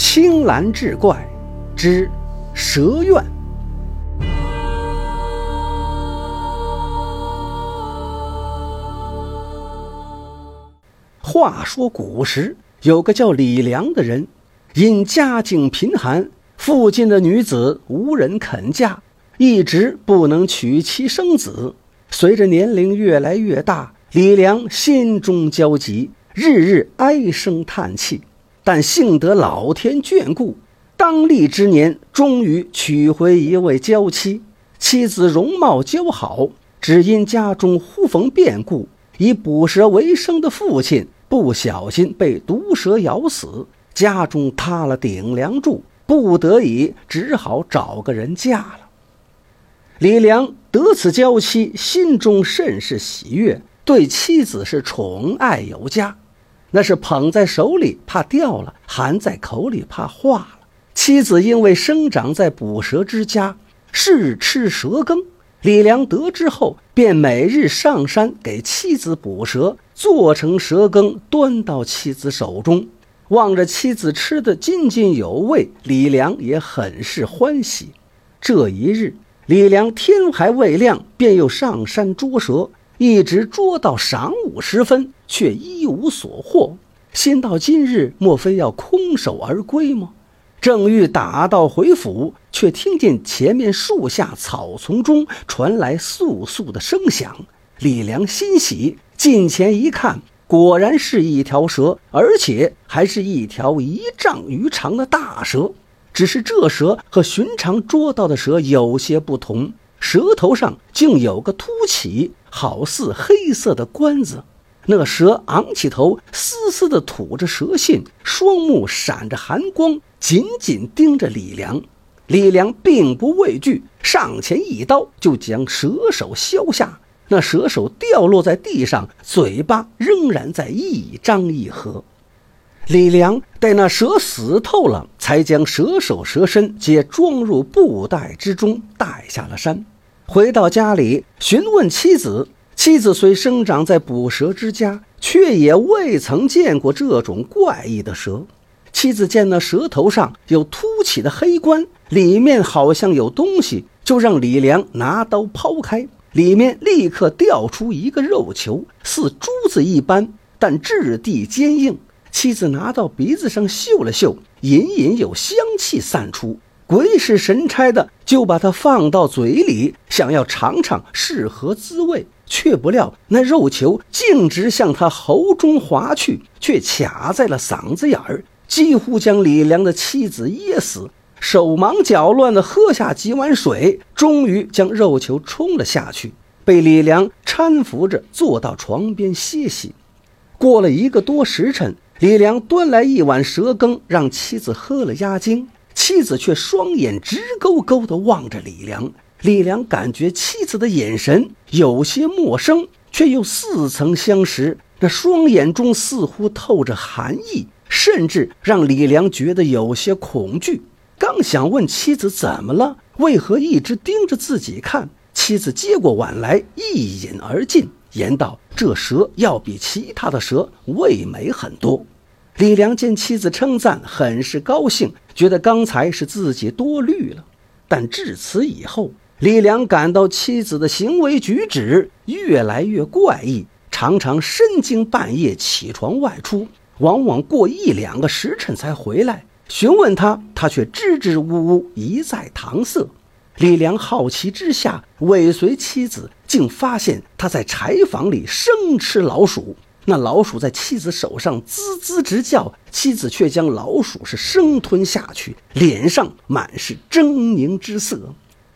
青蓝志怪之蛇怨。话说古时有个叫李良的人，因家境贫寒，附近的女子无人肯嫁，一直不能娶妻生子。随着年龄越来越大，李良心中焦急，日日唉声叹气。但幸得老天眷顾，当立之年，终于娶回一位娇妻。妻子容貌姣好，只因家中忽逢变故，以捕蛇为生的父亲不小心被毒蛇咬死，家中塌了顶梁柱，不得已只好找个人嫁了。李良得此娇妻，心中甚是喜悦，对妻子是宠爱有加。那是捧在手里怕掉了，含在口里怕化了。妻子因为生长在捕蛇之家，是吃蛇羹。李良得知后，便每日上山给妻子捕蛇，做成蛇羹端到妻子手中。望着妻子吃得津津有味，李良也很是欢喜。这一日，李良天还未亮，便又上山捉蛇。一直捉到晌午时分，却一无所获。心到今日，莫非要空手而归吗？正欲打道回府，却听见前面树下草丛中传来簌簌的声响。李良欣喜，近前一看，果然是一条蛇，而且还是一条一丈余长的大蛇。只是这蛇和寻常捉到的蛇有些不同。舌头上竟有个凸起，好似黑色的冠子。那蛇昂起头，嘶嘶地吐着蛇信，双目闪着寒光，紧紧盯着李良。李良并不畏惧，上前一刀就将蛇首削下。那蛇首掉落在地上，嘴巴仍然在一张一合。李良待那蛇死透了，才将蛇首蛇身皆装入布袋之中，带下了山。回到家里，询问妻子。妻子虽生长在捕蛇之家，却也未曾见过这种怪异的蛇。妻子见那蛇头上有凸起的黑冠，里面好像有东西，就让李良拿刀抛开，里面立刻掉出一个肉球，似珠子一般，但质地坚硬。妻子拿到鼻子上嗅了嗅，隐隐有香气散出，鬼使神差的就把它放到嘴里，想要尝尝是何滋味，却不料那肉球径直向他喉中滑去，却卡在了嗓子眼儿，几乎将李良的妻子噎死。手忙脚乱地喝下几碗水，终于将肉球冲了下去，被李良搀扶着坐到床边歇息。过了一个多时辰。李良端来一碗蛇羹，让妻子喝了压惊。妻子却双眼直勾勾地望着李良。李良感觉妻子的眼神有些陌生，却又似曾相识。那双眼中似乎透着寒意，甚至让李良觉得有些恐惧。刚想问妻子怎么了，为何一直盯着自己看，妻子接过碗来一饮而尽。言道：“这蛇要比其他的蛇味美很多。”李良见妻子称赞，很是高兴，觉得刚才是自己多虑了。但至此以后，李良感到妻子的行为举止越来越怪异，常常深更半夜起床外出，往往过一两个时辰才回来。询问他，他却支支吾吾，一再搪塞。李良好奇之下，尾随妻子，竟发现他在柴房里生吃老鼠。那老鼠在妻子手上滋滋直叫，妻子却将老鼠是生吞下去，脸上满是狰狞之色。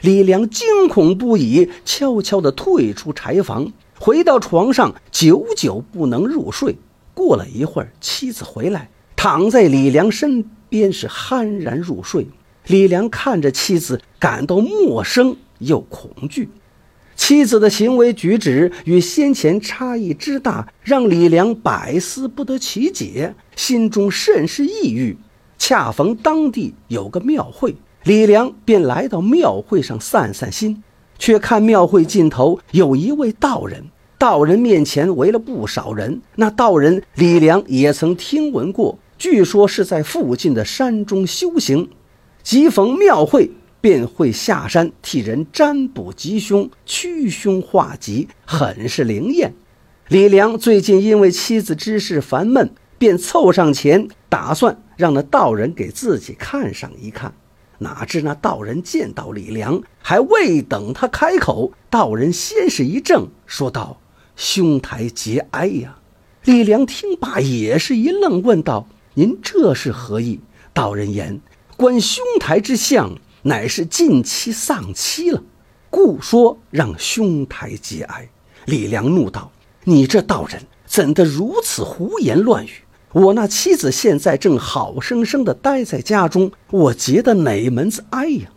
李良惊恐不已，悄悄地退出柴房，回到床上，久久不能入睡。过了一会儿，妻子回来，躺在李良身边，是酣然入睡。李良看着妻子，感到陌生又恐惧。妻子的行为举止与先前差异之大，让李良百思不得其解，心中甚是抑郁。恰逢当地有个庙会，李良便来到庙会上散散心。却看庙会尽头有一位道人，道人面前围了不少人。那道人李良也曾听闻过。据说是在附近的山中修行，即逢庙会，便会下山替人占卜吉凶、驱凶化吉，很是灵验。李良最近因为妻子之事烦闷，便凑上前，打算让那道人给自己看上一看。哪知那道人见到李良，还未等他开口，道人先是一怔，说道：“兄台节哀呀！”李良听罢也是一愣，问道：“您这是何意？”道人言：“观兄台之相，乃是近期丧妻了，故说让兄台节哀。”李良怒道：“你这道人怎的如此胡言乱语？”我那妻子现在正好生生的待在家中，我结的哪门子哀呀？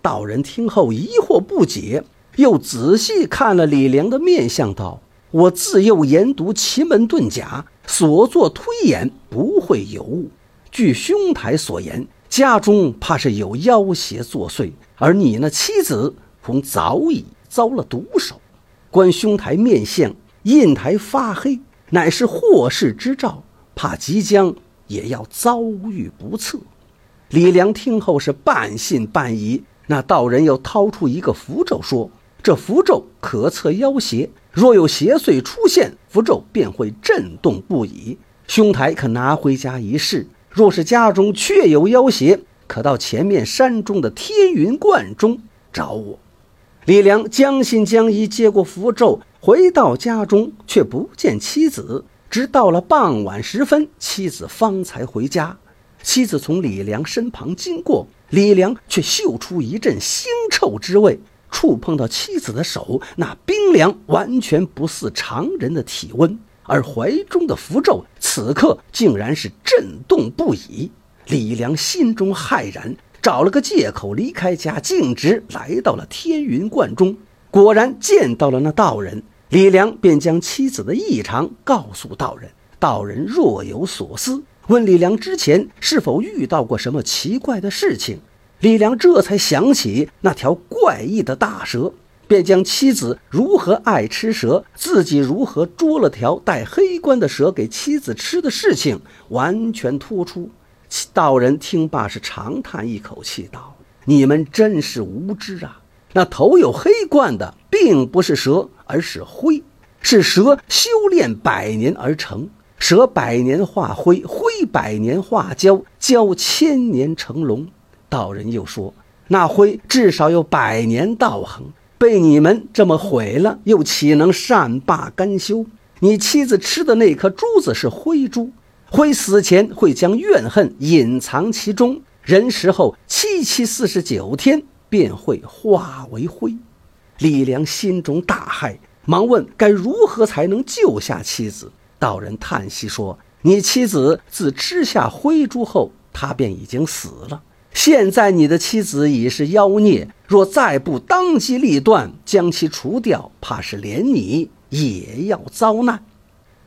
道人听后疑惑不解，又仔细看了李良的面相，道：“我自幼研读奇门遁甲，所做推演不会有误。据兄台所言，家中怕是有妖邪作祟，而你那妻子恐早已遭了毒手。观兄台面相，印台发黑，乃是祸事之兆。”怕即将也要遭遇不测，李良听后是半信半疑。那道人又掏出一个符咒，说：“这符咒可测妖邪，若有邪祟出现，符咒便会震动不已。兄台可拿回家一试。若是家中确有妖邪，可到前面山中的天云观中找我。”李良将信将疑，接过符咒，回到家中，却不见妻子。直到了傍晚时分，妻子方才回家。妻子从李良身旁经过，李良却嗅出一阵腥臭之味。触碰到妻子的手，那冰凉完全不似常人的体温，而怀中的符咒此刻竟然是震动不已。李良心中骇然，找了个借口离开家，径直来到了天云观中，果然见到了那道人。李良便将妻子的异常告诉道人，道人若有所思，问李良之前是否遇到过什么奇怪的事情。李良这才想起那条怪异的大蛇，便将妻子如何爱吃蛇，自己如何捉了条带黑冠的蛇给妻子吃的事情完全突出。道人听罢是长叹一口气，道：“你们真是无知啊！那头有黑冠的，并不是蛇。”而是灰，是蛇修炼百年而成。蛇百年化灰，灰百年化蛟，蛟千年成龙。道人又说，那灰至少有百年道行，被你们这么毁了，又岂能善罢甘休？你妻子吃的那颗珠子是灰珠，灰死前会将怨恨隐藏其中，人死后七七四十九天便会化为灰。李良心中大骇，忙问该如何才能救下妻子。道人叹息说：“你妻子自吃下灰珠后，她便已经死了。现在你的妻子已是妖孽，若再不当机立断将其除掉，怕是连你也要遭难。”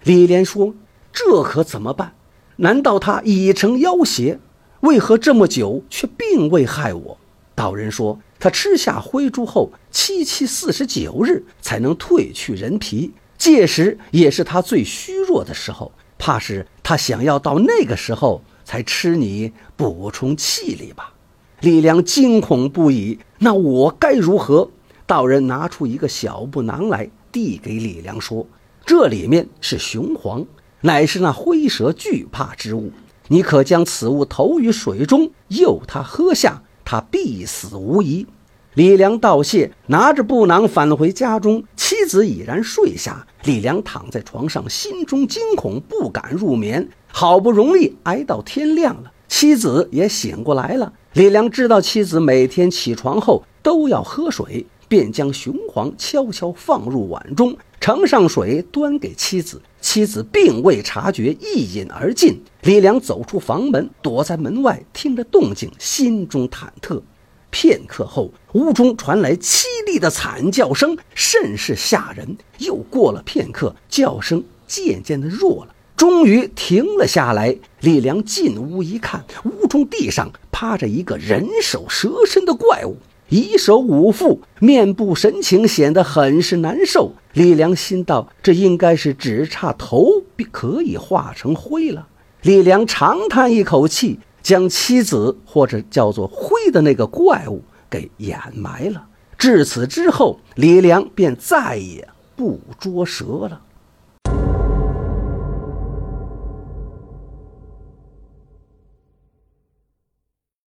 李莲说：“这可怎么办？难道他已成妖邪？为何这么久却并未害我？”道人说。他吃下灰珠后，七七四十九日才能褪去人皮，届时也是他最虚弱的时候。怕是他想要到那个时候才吃你补充气力吧？李良惊恐不已。那我该如何？道人拿出一个小布囊来，递给李良说：“这里面是雄黄，乃是那灰蛇惧怕之物。你可将此物投于水中，诱他喝下。”他必死无疑。李良道谢，拿着布囊返回家中，妻子已然睡下。李良躺在床上，心中惊恐，不敢入眠。好不容易挨到天亮了，妻子也醒过来了。李良知道妻子每天起床后都要喝水，便将雄黄悄悄放入碗中，盛上水端给妻子。妻子并未察觉，一饮而尽。李良走出房门，躲在门外，听着动静，心中忐忑。片刻后，屋中传来凄厉的惨叫声，甚是吓人。又过了片刻，叫声渐渐的弱了，终于停了下来。李良进屋一看，屋中地上趴着一个人首蛇身的怪物。以手捂腹，面部神情显得很是难受。李良心道：这应该是只差头可以化成灰了。李良长叹一口气，将妻子或者叫做灰的那个怪物给掩埋了。至此之后，李良便再也不捉蛇了。